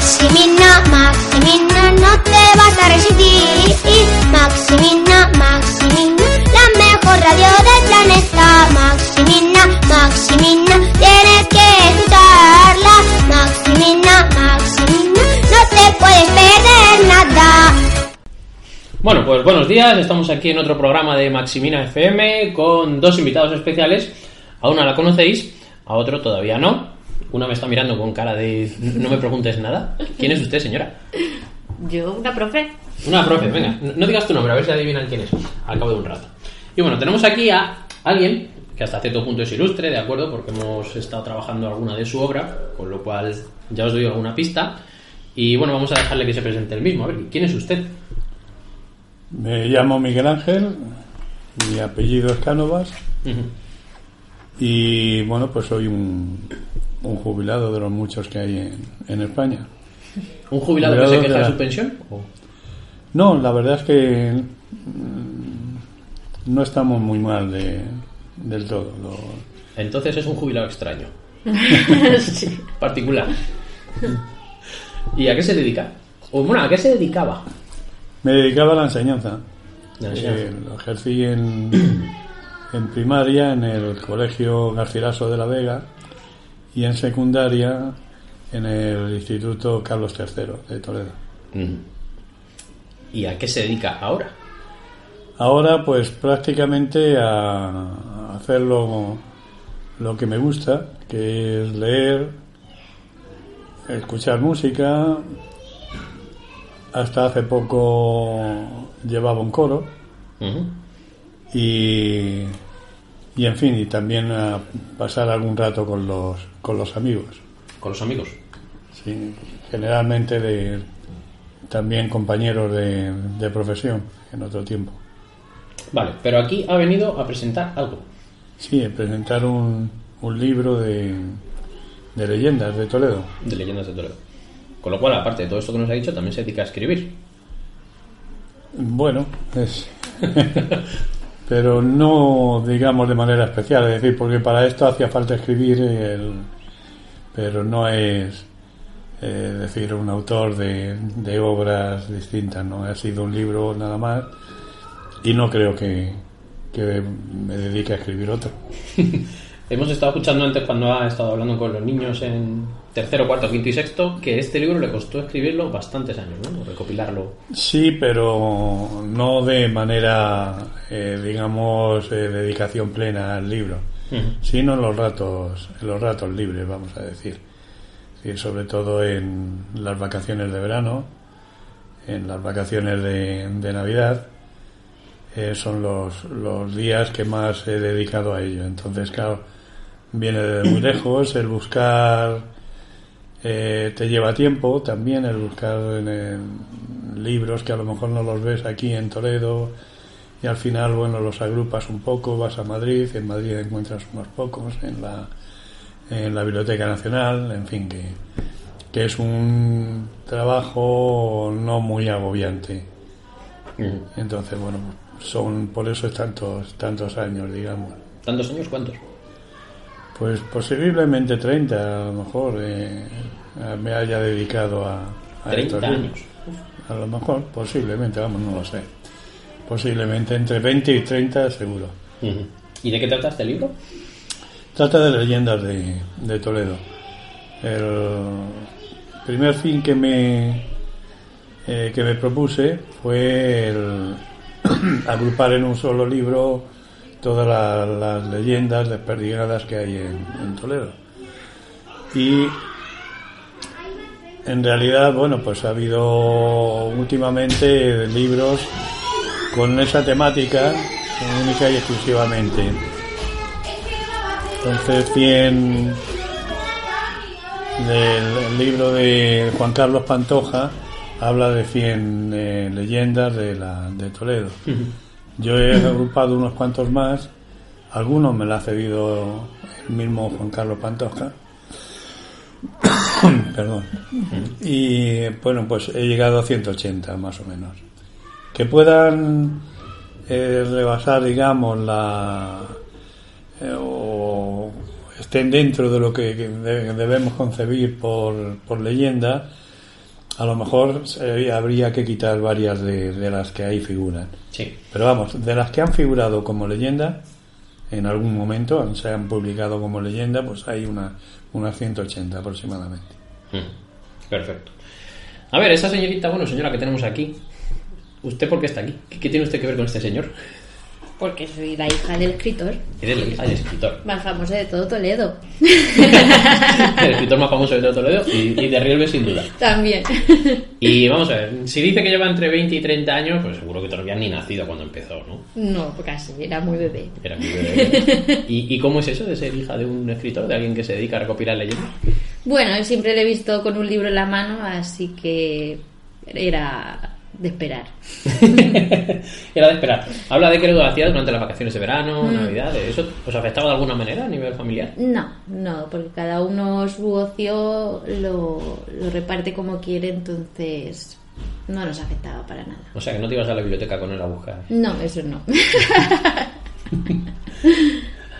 Maximina, Maximina, no te vas a resistir. Maximina, Maximina, la mejor radio del planeta. Maximina, Maximina, tienes que escucharla. Maximina, Maximina, no te puedes perder nada. Bueno, pues buenos días, estamos aquí en otro programa de Maximina FM con dos invitados especiales. A una la conocéis, a otro todavía no. Una me está mirando con cara de no me preguntes nada. ¿Quién es usted, señora? Yo, una profe. Una profe, venga, no digas tu nombre, a ver si adivinan quién es al cabo de un rato. Y bueno, tenemos aquí a alguien que hasta cierto punto es ilustre, ¿de acuerdo? Porque hemos estado trabajando alguna de su obra, con lo cual ya os doy alguna pista. Y bueno, vamos a dejarle que se presente el mismo. A ver, ¿quién es usted? Me llamo Miguel Ángel, mi apellido es Cánovas y bueno, pues soy un, un jubilado de los muchos que hay en, en España. ¿Un jubilado que se queja de la- su pensión? ¿O? No, la verdad es que mm, no estamos muy mal de- del todo. Lo- Entonces es un jubilado extraño, sí. particular. ¿Y a qué se dedica? O bueno, ¿a qué se dedicaba? Me dedicaba a la enseñanza. La enseñanza. Eh, lo ejercí en, en primaria en el Colegio Garcilaso de la Vega y en secundaria en el Instituto Carlos III de Toledo. ¿Y a qué se dedica ahora? Ahora pues prácticamente a, hacer lo, lo que me gusta, que es leer, escuchar música. Hasta hace poco llevaba un coro. Y, y en fin, y también a pasar algún rato con los, con los amigos. Con los amigos. Sí, generalmente de, también compañeros de, de profesión en otro tiempo. Vale, pero aquí ha venido a presentar algo. Sí, presentar un, un libro de, de leyendas de Toledo. de leyendas de Toledo. Con lo cual, aparte de todo esto que nos ha dicho, también se dedica a escribir. Bueno, es. pero no, digamos, de manera especial. Es decir, porque para esto hacía falta escribir, el, pero no es, eh, decir, un autor de, de obras distintas, ¿no? Ha sido un libro nada más y no creo que, que me dedique a escribir otro. Hemos estado escuchando antes cuando ha estado hablando con los niños en tercero, cuarto, quinto y sexto que este libro le costó escribirlo bastantes años, ¿no? Recopilarlo. Sí, pero no de manera, eh, digamos, eh, dedicación plena al libro. Sino en los ratos, en los ratos libres, vamos a decir. Decir, sobre todo en las vacaciones de verano, en las vacaciones de, de Navidad, eh, son los, los días que más he dedicado a ello. Entonces, claro, viene de muy lejos, el buscar eh, te lleva tiempo también, el buscar en, libros que a lo mejor no los ves aquí en Toledo y al final, bueno, los agrupas un poco, vas a Madrid, en Madrid encuentras unos pocos, en la, en la Biblioteca Nacional, en fin, que, que es un trabajo no muy agobiante. Ujú. Entonces, bueno, son por eso es tantos, tantos años, digamos. ¿Tantos años cuántos? Pues posiblemente 30, a lo mejor, eh, me haya dedicado a, a 30 estos años. libros. A lo mejor, posiblemente, vamos, no lo sé. Posiblemente entre 20 y 30 seguro. ¿Y de qué trata este libro? Trata de leyendas de, de Toledo. El primer fin que me, eh, que me propuse fue el agrupar en un solo libro todas la- las leyendas desperdigadas que hay en, Toledo. Y en realidad, bueno, pues ha habido últimamente libros con esa temática única y exclusivamente. Entonces, 100 del el libro de Juan Carlos Pantoja habla de 100 eh, leyendas de, la, de Toledo. Yo he agrupado unos cuantos más, algunos me lo ha cedido el mismo Juan Carlos Pantoja. Perdón. Y bueno, pues he llegado a 180 más o menos. Que puedan eh, rebasar, digamos, la. eh, o estén dentro de lo que que de- debemos concebir por, por leyenda, a lo mejor eh, habría que quitar varias de, de las que ahí figuran. Sí. Pero vamos, de las que han figurado como leyenda, en algún momento se han publicado como leyenda, pues hay una, unas 180 aproximadamente. Mm, Perfecto. A ver, esa señorita, bueno, señora que tenemos aquí. ¿Usted por qué está aquí? ¿Qué, qué tiene usted que ver con este señor? Porque soy la hija del escritor Eres la hija del escritor. más famoso de todo Toledo. El escritor más famoso de todo Toledo y, y de Rielbe sin duda. También. Y vamos a ver, si dice que lleva entre 20 y 30 años, pues seguro que todavía ni nacido cuando empezó, ¿no? No, casi, era muy bebé. Era muy bebé. ¿Y, ¿Y cómo es eso de ser hija de un escritor, de alguien que se dedica a recopilar leyendas? Bueno, siempre le he visto con un libro en la mano, así que era de esperar. Era de esperar. Habla de que lo hacía durante las vacaciones de verano, Navidad. ¿Eso os afectaba de alguna manera a nivel familiar? No, no, porque cada uno su ocio lo, lo reparte como quiere, entonces no nos afectaba para nada. O sea, que no te ibas a la biblioteca con él a buscar. No, eso no.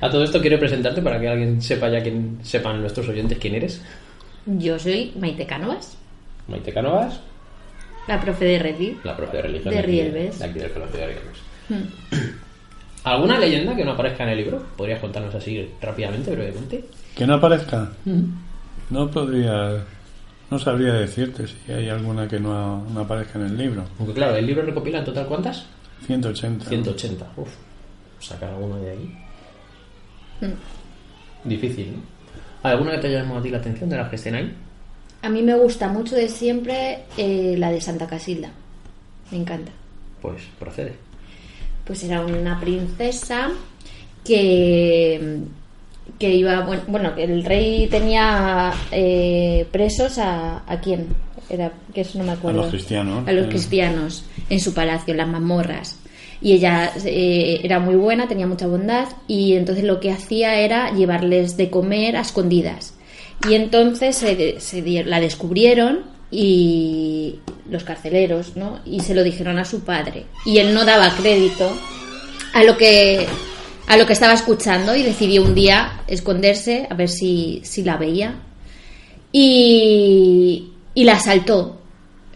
A todo esto quiero presentarte para que alguien sepa ya quién sepan nuestros oyentes quién eres. Yo soy Maite Cánovas, Maite Canovas, la profe de la profe de religión De de aquí del Colegio de Rielbes. ¿Alguna leyenda que no aparezca en el libro? ¿Podrías contarnos así rápidamente, brevemente? ¿Que no aparezca? No podría, no sabría decirte si hay alguna que no, no aparezca en el libro. Aunque claro, el libro recopila en total cuántas? 180. 180. Uf, sacar alguno de ahí. Difícil, ¿no? ¿Hay alguna que te haya llamado a ti la atención de las que estén ahí? A mí me gusta mucho de siempre eh, la de Santa Casilda. Me encanta. Pues procede. Pues era una princesa que, que iba, bueno, bueno, que el rey tenía eh, presos a, a quién, era, que eso no me acuerdo. los cristianos. A los Sí. cristianos en su palacio, en las mazmorras. Y ella eh, era muy buena, tenía mucha bondad y entonces lo que hacía era llevarles de comer a escondidas. Y entonces se, se la descubrieron y los carceleros, ¿no? Y se lo dijeron a su padre. Y él no daba crédito a lo que a lo que estaba escuchando y decidió un día esconderse a ver si, si la veía y, y la asaltó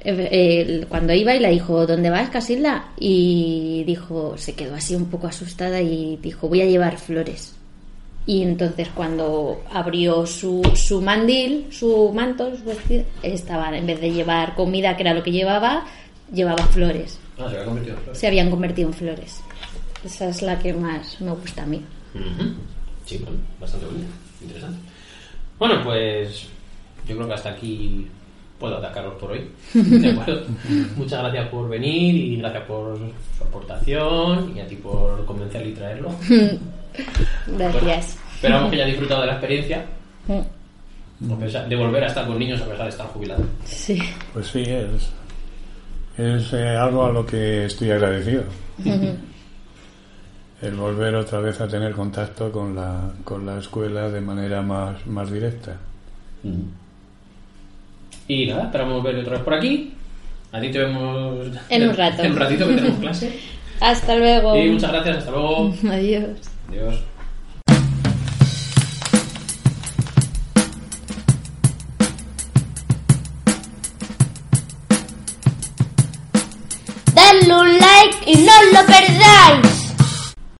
Eh, cuando iba y le dijo ¿dónde vas Casilda? y dijo se quedó así un poco asustada y dijo voy a llevar flores y entonces cuando abrió su, su mandil, su manto, su vestido, estaba, en vez de llevar comida, que era lo que llevaba, llevaba flores. Ah, se había convertido en flores. Se habían convertido en flores. Esa es la que más me gusta a mí. Sí, bueno, bastante bonita. Interesante. Bueno, pues yo creo que hasta aquí puedo atacaros por hoy. ¿De acuerdo? Muchas gracias por venir y gracias por su aportación y a ti por convencerle y traerlo. Gracias. Esperamos que haya disfrutado de la experiencia Mm. de volver a estar con niños a pesar de estar jubilado. Sí. Pues sí, es, es eh, algo a lo que estoy agradecido. El volver otra vez a tener contacto con la, con la escuela de manera más, más directa. Y nada, esperamos verle otra vez por aquí. A ti te vemos En un rato. En un ratito que tenemos clase. Hasta luego. Y muchas gracias, hasta luego. Adiós. Adiós. Dadle un like y no lo perdáis.